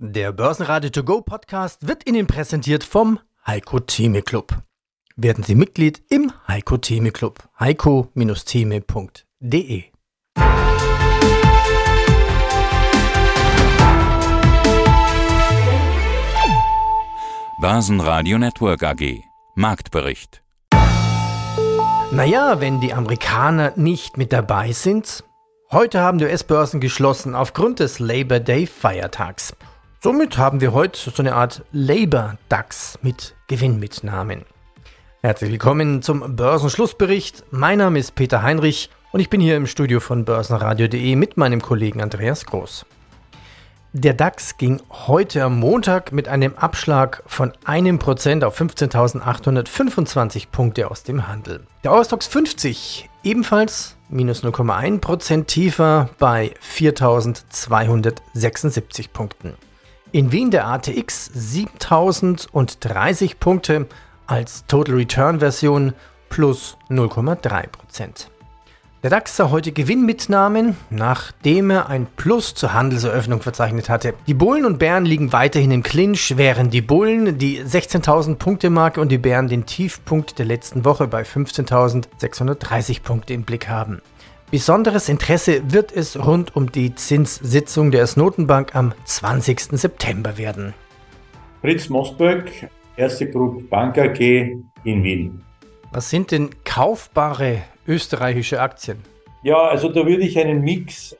Der Börsenradio To Go Podcast wird Ihnen präsentiert vom Heiko Theme Club. Werden Sie Mitglied im Heiko Theme Club. heiko-theme.de Börsenradio Network AG Marktbericht Naja, wenn die Amerikaner nicht mit dabei sind. Heute haben die US-Börsen geschlossen aufgrund des Labor Day Feiertags. Somit haben wir heute so eine Art Labor DAX mit Gewinnmitnahmen. Herzlich willkommen zum Börsenschlussbericht. Mein Name ist Peter Heinrich und ich bin hier im Studio von Börsenradio.de mit meinem Kollegen Andreas Groß. Der DAX ging heute am Montag mit einem Abschlag von einem Prozent auf 15.825 Punkte aus dem Handel. Der Eurostox 50 ebenfalls minus 0,1% tiefer bei 4.276 Punkten. In Wien der ATX 7030 Punkte als Total Return Version plus 0,3%. Der DAX sah heute Gewinnmitnahmen, nachdem er ein Plus zur Handelseröffnung verzeichnet hatte. Die Bullen und Bären liegen weiterhin im Clinch, während die Bullen die 16.000 Punkte Marke und die Bären den Tiefpunkt der letzten Woche bei 15.630 Punkte im Blick haben. Besonderes Interesse wird es rund um die Zinssitzung der US-Notenbank am 20. September werden. Fritz Mostberg, Erste Group Bank AG in Wien. Was sind denn kaufbare österreichische Aktien? Ja, also da würde ich einen Mix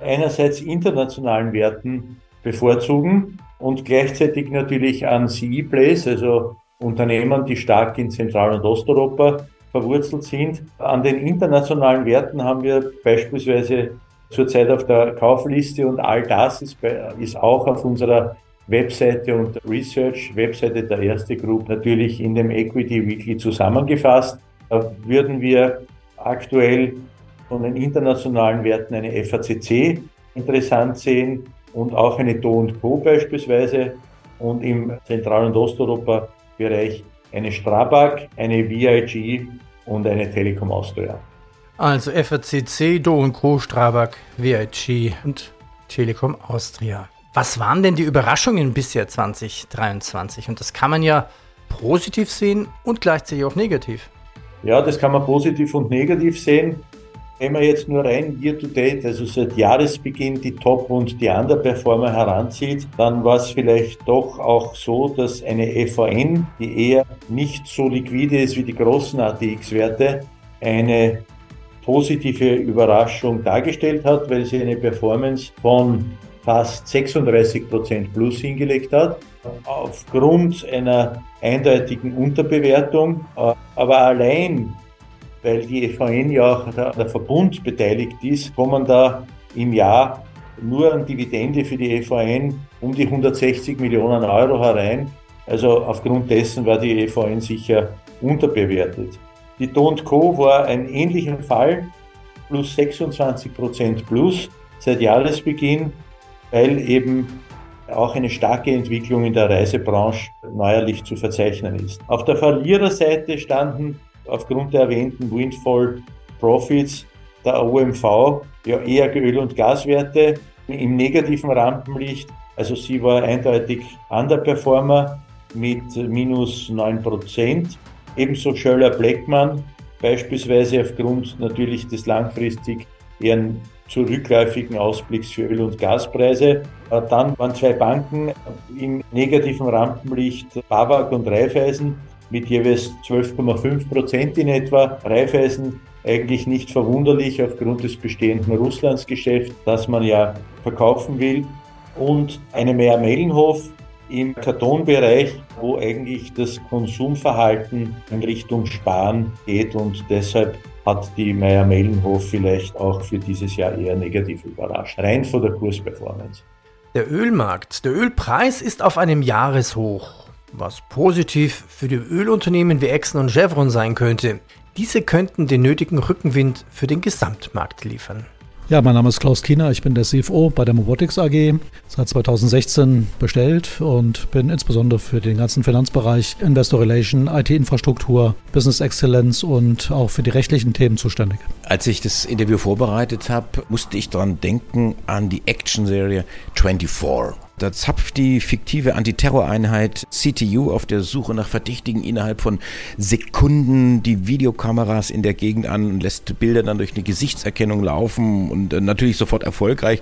einerseits internationalen Werten bevorzugen und gleichzeitig natürlich an CE-Plays, also Unternehmen, die stark in Zentral- und Osteuropa verwurzelt sind. An den internationalen Werten haben wir beispielsweise zurzeit auf der Kaufliste und all das ist, bei, ist auch auf unserer Webseite und Research-Webseite der Erste Group natürlich in dem Equity Weekly zusammengefasst. Da würden wir aktuell von den internationalen Werten eine FACC interessant sehen und auch eine Do Co beispielsweise und im Zentral- und Osteuropa-Bereich eine Strabag, eine VIG und eine Telekom Austria. Also FACC, Do Co, Strabag, VIG und Telekom Austria. Was waren denn die Überraschungen bisher 2023? Und das kann man ja positiv sehen und gleichzeitig auch negativ. Ja, das kann man positiv und negativ sehen. Wenn man jetzt nur rein year to date, also seit Jahresbeginn die Top- und die Underperformer heranzieht, dann war es vielleicht doch auch so, dass eine EVN, die eher nicht so liquide ist wie die großen ATX-Werte, eine positive Überraschung dargestellt hat, weil sie eine Performance von fast 36 Prozent plus hingelegt hat, aufgrund einer eindeutigen Unterbewertung. Aber allein weil die EVN ja auch der, Verbund beteiligt ist, kommen da im Jahr nur an Dividende für die EVN um die 160 Millionen Euro herein. Also aufgrund dessen war die EVN sicher unterbewertet. Die Do Co. war ein ähnlicher Fall, plus 26 Prozent plus seit Jahresbeginn, weil eben auch eine starke Entwicklung in der Reisebranche neuerlich zu verzeichnen ist. Auf der Verliererseite standen aufgrund der erwähnten Windfall Profits der OMV ja eher Öl- und Gaswerte im negativen Rampenlicht. Also sie war eindeutig Underperformer mit minus 9%. Ebenso Schöller Blackman, beispielsweise aufgrund natürlich des langfristig eher zurückläufigen Ausblicks für Öl- und Gaspreise. Dann waren zwei Banken im negativen Rampenlicht, Babak und Raiffeisen mit jeweils 12,5 Prozent in etwa. Raiffeisen eigentlich nicht verwunderlich aufgrund des bestehenden Russlandsgeschäfts, das man ja verkaufen will. Und eine Meyer-Mellenhof im Kartonbereich, wo eigentlich das Konsumverhalten in Richtung Sparen geht und deshalb hat die Meyer-Mellenhof vielleicht auch für dieses Jahr eher negativ überrascht, rein von der Kursperformance. Der Ölmarkt, der Ölpreis ist auf einem Jahreshoch was positiv für die Ölunternehmen wie Exxon und Chevron sein könnte. Diese könnten den nötigen Rückenwind für den Gesamtmarkt liefern. Ja, mein Name ist Klaus Kiener, ich bin der CFO bei der Mobotics AG, seit 2016 bestellt und bin insbesondere für den ganzen Finanzbereich Investor Relation, IT-Infrastruktur, Business Excellence und auch für die rechtlichen Themen zuständig. Als ich das Interview vorbereitet habe, musste ich daran denken an die Action-Serie 24. Da zapft die fiktive Antiterroreinheit CTU auf der Suche nach Verdächtigen innerhalb von Sekunden die Videokameras in der Gegend an und lässt Bilder dann durch eine Gesichtserkennung laufen und äh, natürlich sofort erfolgreich.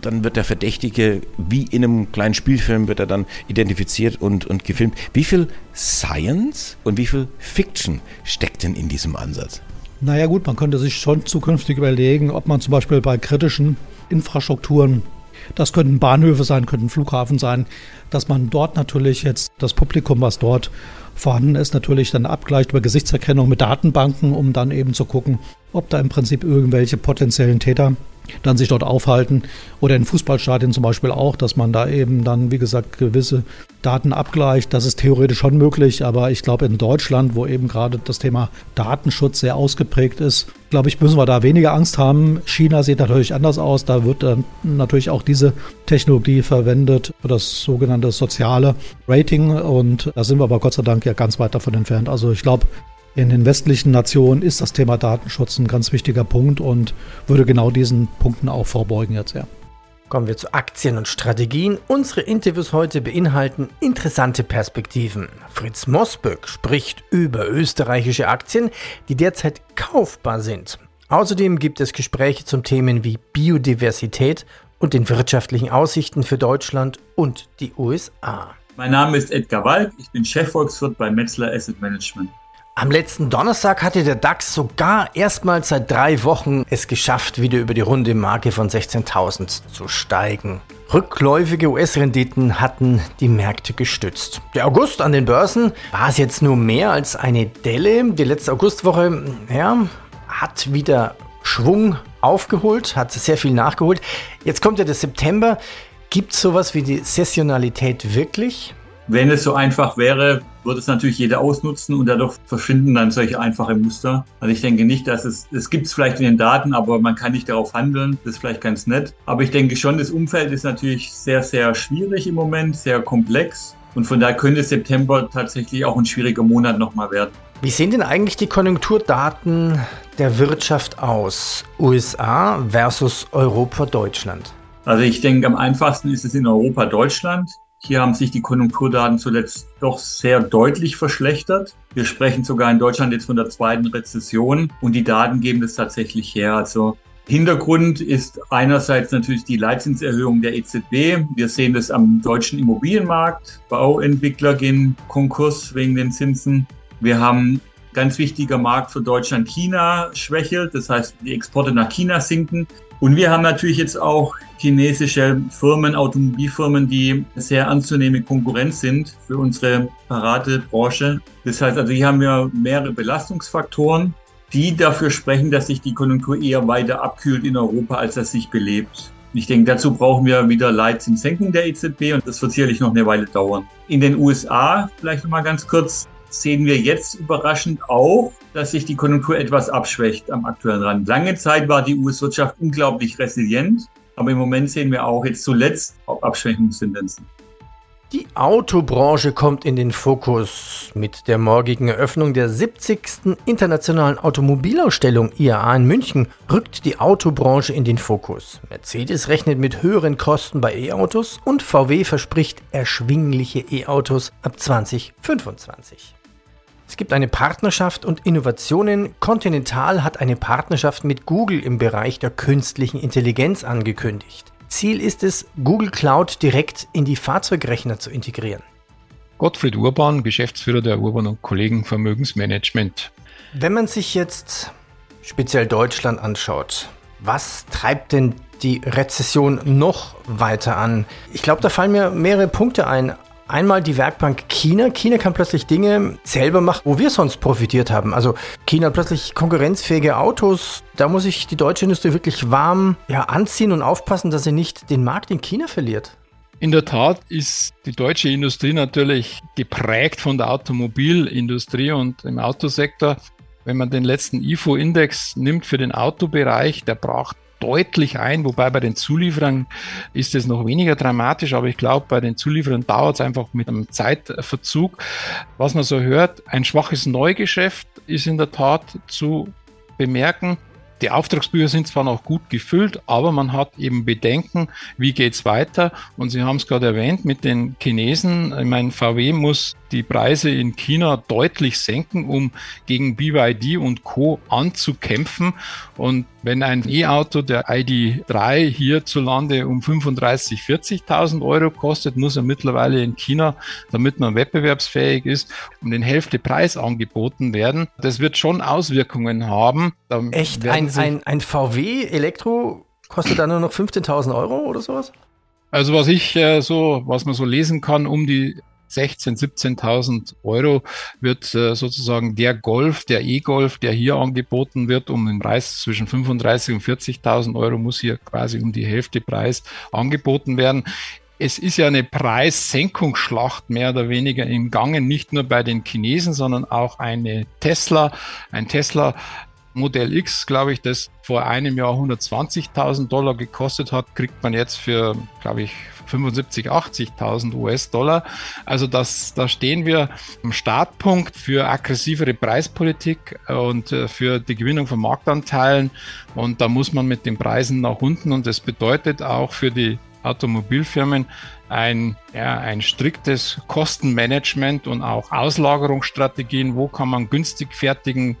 Dann wird der Verdächtige wie in einem kleinen Spielfilm wird er dann identifiziert und, und gefilmt. Wie viel Science und wie viel Fiction steckt denn in diesem Ansatz? Naja gut, man könnte sich schon zukünftig überlegen, ob man zum Beispiel bei kritischen Infrastrukturen das könnten Bahnhöfe sein, könnten Flughafen sein, dass man dort natürlich jetzt das Publikum, was dort vorhanden ist, natürlich dann abgleicht über Gesichtserkennung mit Datenbanken, um dann eben zu gucken, ob da im Prinzip irgendwelche potenziellen Täter dann sich dort aufhalten oder in Fußballstadien zum Beispiel auch, dass man da eben dann, wie gesagt, gewisse Daten abgleicht. Das ist theoretisch schon möglich, aber ich glaube in Deutschland, wo eben gerade das Thema Datenschutz sehr ausgeprägt ist, glaube ich, müssen wir da weniger Angst haben. China sieht natürlich anders aus. Da wird dann natürlich auch diese Technologie verwendet das sogenannte soziale Rating und da sind wir aber Gott sei Dank ja ganz weit davon entfernt. Also ich glaube, in den westlichen Nationen ist das Thema Datenschutz ein ganz wichtiger Punkt und würde genau diesen Punkten auch vorbeugen jetzt, ja. Kommen wir zu Aktien und Strategien. Unsere Interviews heute beinhalten interessante Perspektiven. Fritz Mosböck spricht über österreichische Aktien, die derzeit kaufbar sind. Außerdem gibt es Gespräche zum Themen wie Biodiversität und den wirtschaftlichen Aussichten für Deutschland und die USA. Mein Name ist Edgar Walk, ich bin Chefvolkswirt bei Metzler Asset Management. Am letzten Donnerstag hatte der DAX sogar erstmals seit drei Wochen es geschafft, wieder über die runde Marke von 16.000 zu steigen. Rückläufige US-Renditen hatten die Märkte gestützt. Der August an den Börsen war es jetzt nur mehr als eine Delle. Die letzte Augustwoche ja, hat wieder Schwung aufgeholt, hat sehr viel nachgeholt. Jetzt kommt ja der September. Gibt es sowas wie die Sessionalität wirklich? Wenn es so einfach wäre, würde es natürlich jeder ausnutzen und dadurch verschwinden dann solche einfache Muster. Also ich denke nicht, dass es, es gibt es vielleicht in den Daten, aber man kann nicht darauf handeln. Das ist vielleicht ganz nett. Aber ich denke schon, das Umfeld ist natürlich sehr, sehr schwierig im Moment, sehr komplex. Und von daher könnte September tatsächlich auch ein schwieriger Monat nochmal werden. Wie sehen denn eigentlich die Konjunkturdaten der Wirtschaft aus? USA versus Europa, Deutschland? Also ich denke, am einfachsten ist es in Europa, Deutschland. Hier haben sich die Konjunkturdaten zuletzt doch sehr deutlich verschlechtert. Wir sprechen sogar in Deutschland jetzt von der zweiten Rezession und die Daten geben das tatsächlich her. Also Hintergrund ist einerseits natürlich die Leitzinserhöhung der EZB. Wir sehen das am deutschen Immobilienmarkt. Bauentwickler gehen Konkurs wegen den Zinsen. Wir haben ganz wichtiger Markt für Deutschland China schwächelt. Das heißt, die Exporte nach China sinken. Und wir haben natürlich jetzt auch chinesische Firmen, Automobilfirmen, die sehr anzunehmende Konkurrenz sind für unsere Paradebranche. Das heißt also, hier haben wir mehrere Belastungsfaktoren, die dafür sprechen, dass sich die Konjunktur eher weiter abkühlt in Europa, als dass sich belebt. Ich denke, dazu brauchen wir wieder Leitzinssenkung der EZB und das wird sicherlich noch eine Weile dauern. In den USA, vielleicht nochmal ganz kurz, sehen wir jetzt überraschend auch, dass sich die Konjunktur etwas abschwächt am aktuellen Rand. Lange Zeit war die US-Wirtschaft unglaublich resilient, aber im Moment sehen wir auch jetzt zuletzt Abschwächungstendenzen. Die Autobranche kommt in den Fokus. Mit der morgigen Eröffnung der 70. Internationalen Automobilausstellung IAA in München rückt die Autobranche in den Fokus. Mercedes rechnet mit höheren Kosten bei E-Autos und VW verspricht erschwingliche E-Autos ab 2025. Es gibt eine Partnerschaft und Innovationen. Continental hat eine Partnerschaft mit Google im Bereich der künstlichen Intelligenz angekündigt. Ziel ist es, Google Cloud direkt in die Fahrzeugrechner zu integrieren. Gottfried Urban, Geschäftsführer der Urban und Kollegen Vermögensmanagement. Wenn man sich jetzt speziell Deutschland anschaut, was treibt denn die Rezession noch weiter an? Ich glaube, da fallen mir mehrere Punkte ein. Einmal die Werkbank China. China kann plötzlich Dinge selber machen, wo wir sonst profitiert haben. Also China hat plötzlich konkurrenzfähige Autos. Da muss sich die deutsche Industrie wirklich warm ja, anziehen und aufpassen, dass sie nicht den Markt in China verliert. In der Tat ist die deutsche Industrie natürlich geprägt von der Automobilindustrie und im Autosektor. Wenn man den letzten IFO-Index nimmt für den Autobereich, der braucht deutlich ein, wobei bei den Zulieferern ist es noch weniger dramatisch, aber ich glaube, bei den Zulieferern dauert es einfach mit einem Zeitverzug. Was man so hört, ein schwaches Neugeschäft ist in der Tat zu bemerken. Die Auftragsbücher sind zwar noch gut gefüllt, aber man hat eben Bedenken, wie geht's weiter. Und Sie haben es gerade erwähnt mit den Chinesen. Ich meine, VW muss die Preise in China deutlich senken, um gegen BYD und Co. anzukämpfen. Und wenn ein E-Auto, der ID3 hierzulande um 35.000, 40.000 Euro kostet, muss er mittlerweile in China, damit man wettbewerbsfähig ist, um den Hälfte Preis angeboten werden. Das wird schon Auswirkungen haben. Da Echt? Ein, ein, ein VW Elektro kostet dann nur noch 15.000 Euro oder sowas? Also was ich äh, so, was man so lesen kann, um die 16.000, 17.000 Euro wird äh, sozusagen der Golf, der E-Golf, der hier angeboten wird, um den Preis zwischen 35.000 und 40.000 Euro, muss hier quasi um die Hälfte Preis angeboten werden. Es ist ja eine Preissenkungsschlacht mehr oder weniger im Gange, nicht nur bei den Chinesen, sondern auch eine Tesla, ein Tesla Modell X, glaube ich, das vor einem Jahr 120.000 Dollar gekostet hat, kriegt man jetzt für, glaube ich, 75, 80.000 US-Dollar. Also das, da stehen wir am Startpunkt für aggressivere Preispolitik und äh, für die Gewinnung von Marktanteilen. Und da muss man mit den Preisen nach unten und das bedeutet auch für die Automobilfirmen ein, ja, ein striktes Kostenmanagement und auch Auslagerungsstrategien. Wo kann man günstig fertigen?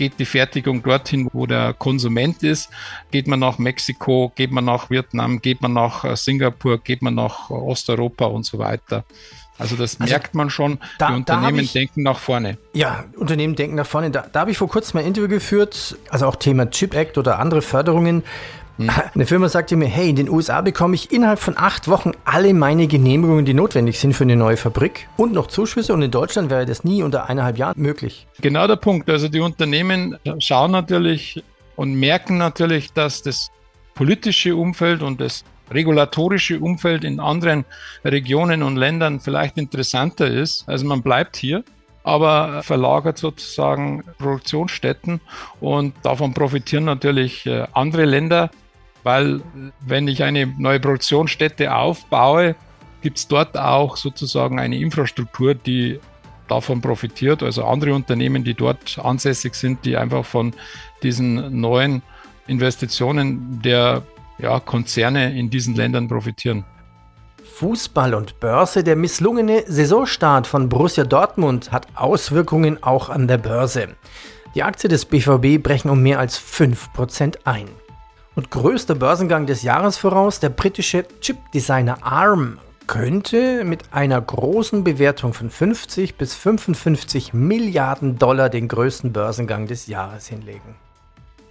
Geht die Fertigung dorthin, wo der Konsument ist? Geht man nach Mexiko? Geht man nach Vietnam? Geht man nach äh, Singapur? Geht man nach Osteuropa und so weiter? Also das also merkt man schon, da, die Unternehmen ich, denken nach vorne. Ja, Unternehmen denken nach vorne. Da, da habe ich vor kurzem ein Interview geführt, also auch Thema Chip Act oder andere Förderungen. Hm. Eine Firma sagte mir, hey, in den USA bekomme ich innerhalb von acht Wochen alle meine Genehmigungen, die notwendig sind für eine neue Fabrik und noch Zuschüsse und in Deutschland wäre das nie unter eineinhalb Jahren möglich. Genau der Punkt. Also die Unternehmen schauen natürlich und merken natürlich, dass das politische Umfeld und das regulatorische Umfeld in anderen Regionen und Ländern vielleicht interessanter ist. Also man bleibt hier aber verlagert sozusagen Produktionsstätten und davon profitieren natürlich äh, andere Länder weil wenn ich eine neue Produktionsstätte aufbaue, gibt es dort auch sozusagen eine Infrastruktur, die davon profitiert. Also andere Unternehmen, die dort ansässig sind, die einfach von diesen neuen Investitionen der ja, Konzerne in diesen Ländern profitieren. Fußball und Börse. Der misslungene Saisonstart von Borussia Dortmund hat Auswirkungen auch an der Börse. Die Aktien des BVB brechen um mehr als 5% ein. Und größter Börsengang des Jahres voraus, der britische Chip-Designer ARM könnte mit einer großen Bewertung von 50 bis 55 Milliarden Dollar den größten Börsengang des Jahres hinlegen.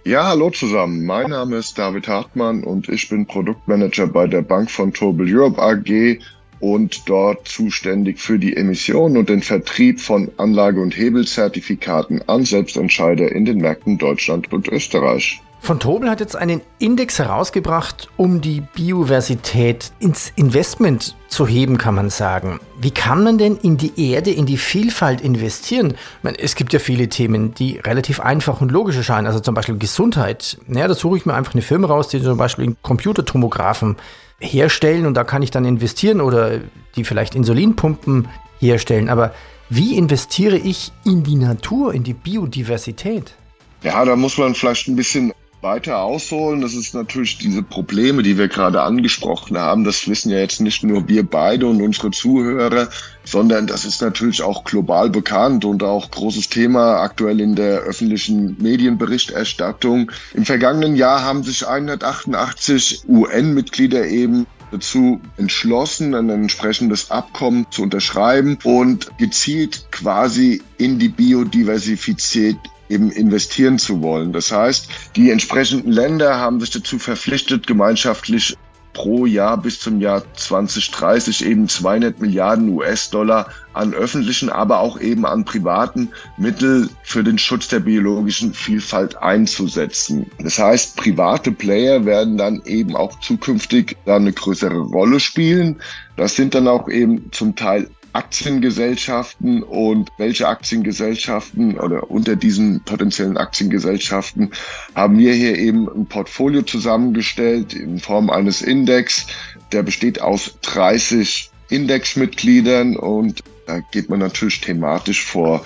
Ja, hallo zusammen. Mein Name ist David Hartmann und ich bin Produktmanager bei der Bank von Tobel Europe AG und dort zuständig für die Emission und den Vertrieb von Anlage- und Hebelzertifikaten an Selbstentscheider in den Märkten Deutschland und Österreich. Von Tobel hat jetzt einen Index herausgebracht, um die Biodiversität ins Investment zu heben, kann man sagen. Wie kann man denn in die Erde, in die Vielfalt investieren? Meine, es gibt ja viele Themen, die relativ einfach und logisch erscheinen. Also zum Beispiel Gesundheit. Naja, da suche ich mir einfach eine Firma raus, die zum Beispiel Computertomographen herstellen und da kann ich dann investieren oder die vielleicht Insulinpumpen herstellen. Aber wie investiere ich in die Natur, in die Biodiversität? Ja, da muss man vielleicht ein bisschen weiter ausholen. Das ist natürlich diese Probleme, die wir gerade angesprochen haben. Das wissen ja jetzt nicht nur wir beide und unsere Zuhörer, sondern das ist natürlich auch global bekannt und auch großes Thema aktuell in der öffentlichen Medienberichterstattung. Im vergangenen Jahr haben sich 188 UN-Mitglieder eben dazu entschlossen, ein entsprechendes Abkommen zu unterschreiben und gezielt quasi in die Biodiversität eben investieren zu wollen. Das heißt, die entsprechenden Länder haben sich dazu verpflichtet, gemeinschaftlich pro Jahr bis zum Jahr 2030 eben 200 Milliarden US-Dollar an öffentlichen, aber auch eben an privaten Mittel für den Schutz der biologischen Vielfalt einzusetzen. Das heißt, private Player werden dann eben auch zukünftig da eine größere Rolle spielen. Das sind dann auch eben zum Teil Aktiengesellschaften und welche Aktiengesellschaften oder unter diesen potenziellen Aktiengesellschaften haben wir hier eben ein Portfolio zusammengestellt in Form eines Index. Der besteht aus 30 Indexmitgliedern und da geht man natürlich thematisch vor.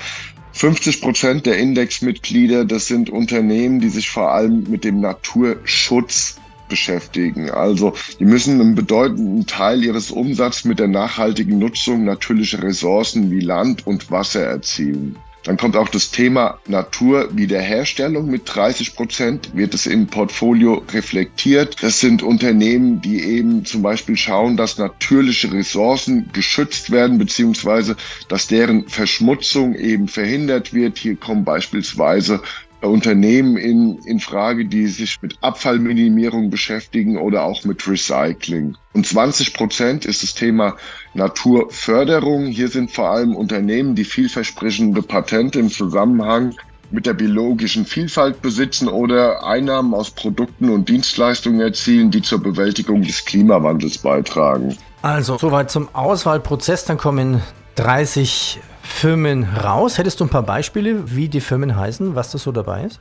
50 Prozent der Indexmitglieder, das sind Unternehmen, die sich vor allem mit dem Naturschutz beschäftigen. Also die müssen einen bedeutenden Teil ihres Umsatzes mit der nachhaltigen Nutzung natürlicher Ressourcen wie Land und Wasser erzielen. Dann kommt auch das Thema Naturwiederherstellung mit 30 Prozent, wird es im Portfolio reflektiert. Das sind Unternehmen, die eben zum Beispiel schauen, dass natürliche Ressourcen geschützt werden, beziehungsweise dass deren Verschmutzung eben verhindert wird. Hier kommen beispielsweise Unternehmen in, in Frage, die sich mit Abfallminimierung beschäftigen oder auch mit Recycling. Und 20 Prozent ist das Thema Naturförderung. Hier sind vor allem Unternehmen, die vielversprechende Patente im Zusammenhang mit der biologischen Vielfalt besitzen oder Einnahmen aus Produkten und Dienstleistungen erzielen, die zur Bewältigung des Klimawandels beitragen. Also, soweit zum Auswahlprozess. Dann kommen 30 Firmen raus. Hättest du ein paar Beispiele, wie die Firmen heißen, was da so dabei ist?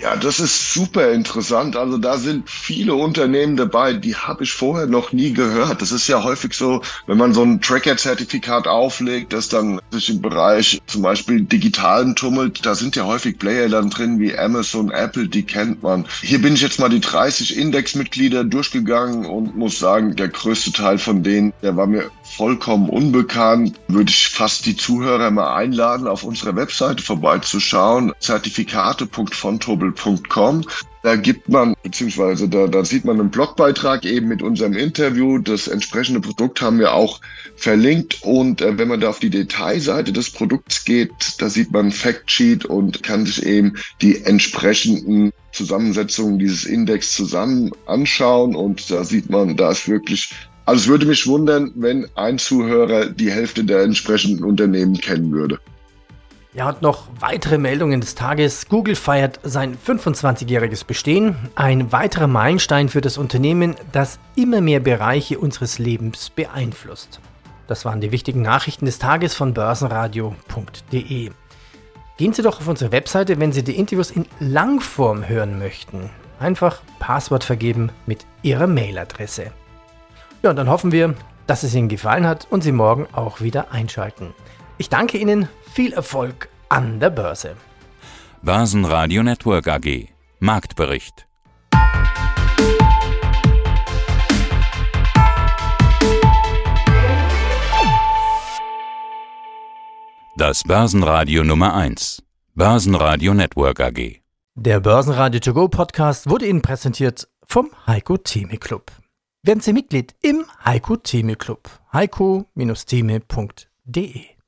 Ja, das ist super interessant. Also da sind viele Unternehmen dabei, die habe ich vorher noch nie gehört. Das ist ja häufig so, wenn man so ein Tracker-Zertifikat auflegt, das dann sich im Bereich zum Beispiel digitalen tummelt, da sind ja häufig Player dann drin wie Amazon, Apple, die kennt man. Hier bin ich jetzt mal die 30 Indexmitglieder durchgegangen und muss sagen, der größte Teil von denen, der war mir vollkommen unbekannt. Würde ich fast die Zuhörer mal einladen, auf unserer Webseite vorbeizuschauen. Zertifikate.fontobel.com. Da gibt man, beziehungsweise da, da sieht man einen Blogbeitrag eben mit unserem Interview. Das entsprechende Produkt haben wir auch verlinkt. Und äh, wenn man da auf die Detailseite des Produkts geht, da sieht man Factsheet und kann sich eben die entsprechenden Zusammensetzungen dieses Index zusammen anschauen. Und da sieht man, da ist wirklich also es würde mich wundern, wenn ein Zuhörer die Hälfte der entsprechenden Unternehmen kennen würde. Ja, und noch weitere Meldungen des Tages. Google feiert sein 25-jähriges Bestehen. Ein weiterer Meilenstein für das Unternehmen, das immer mehr Bereiche unseres Lebens beeinflusst. Das waren die wichtigen Nachrichten des Tages von börsenradio.de. Gehen Sie doch auf unsere Webseite, wenn Sie die Interviews in Langform hören möchten. Einfach Passwort vergeben mit Ihrer Mailadresse. Ja, und dann hoffen wir, dass es Ihnen gefallen hat und Sie morgen auch wieder einschalten. Ich danke Ihnen, viel Erfolg an der Börse. Börsenradio Network AG Marktbericht Das Börsenradio Nummer 1 Börsenradio Network AG Der Börsenradio To Go Podcast wurde Ihnen präsentiert vom Heiko Theme Club. Werden Sie Mitglied im Heiko Theme Club. heiko-theme.de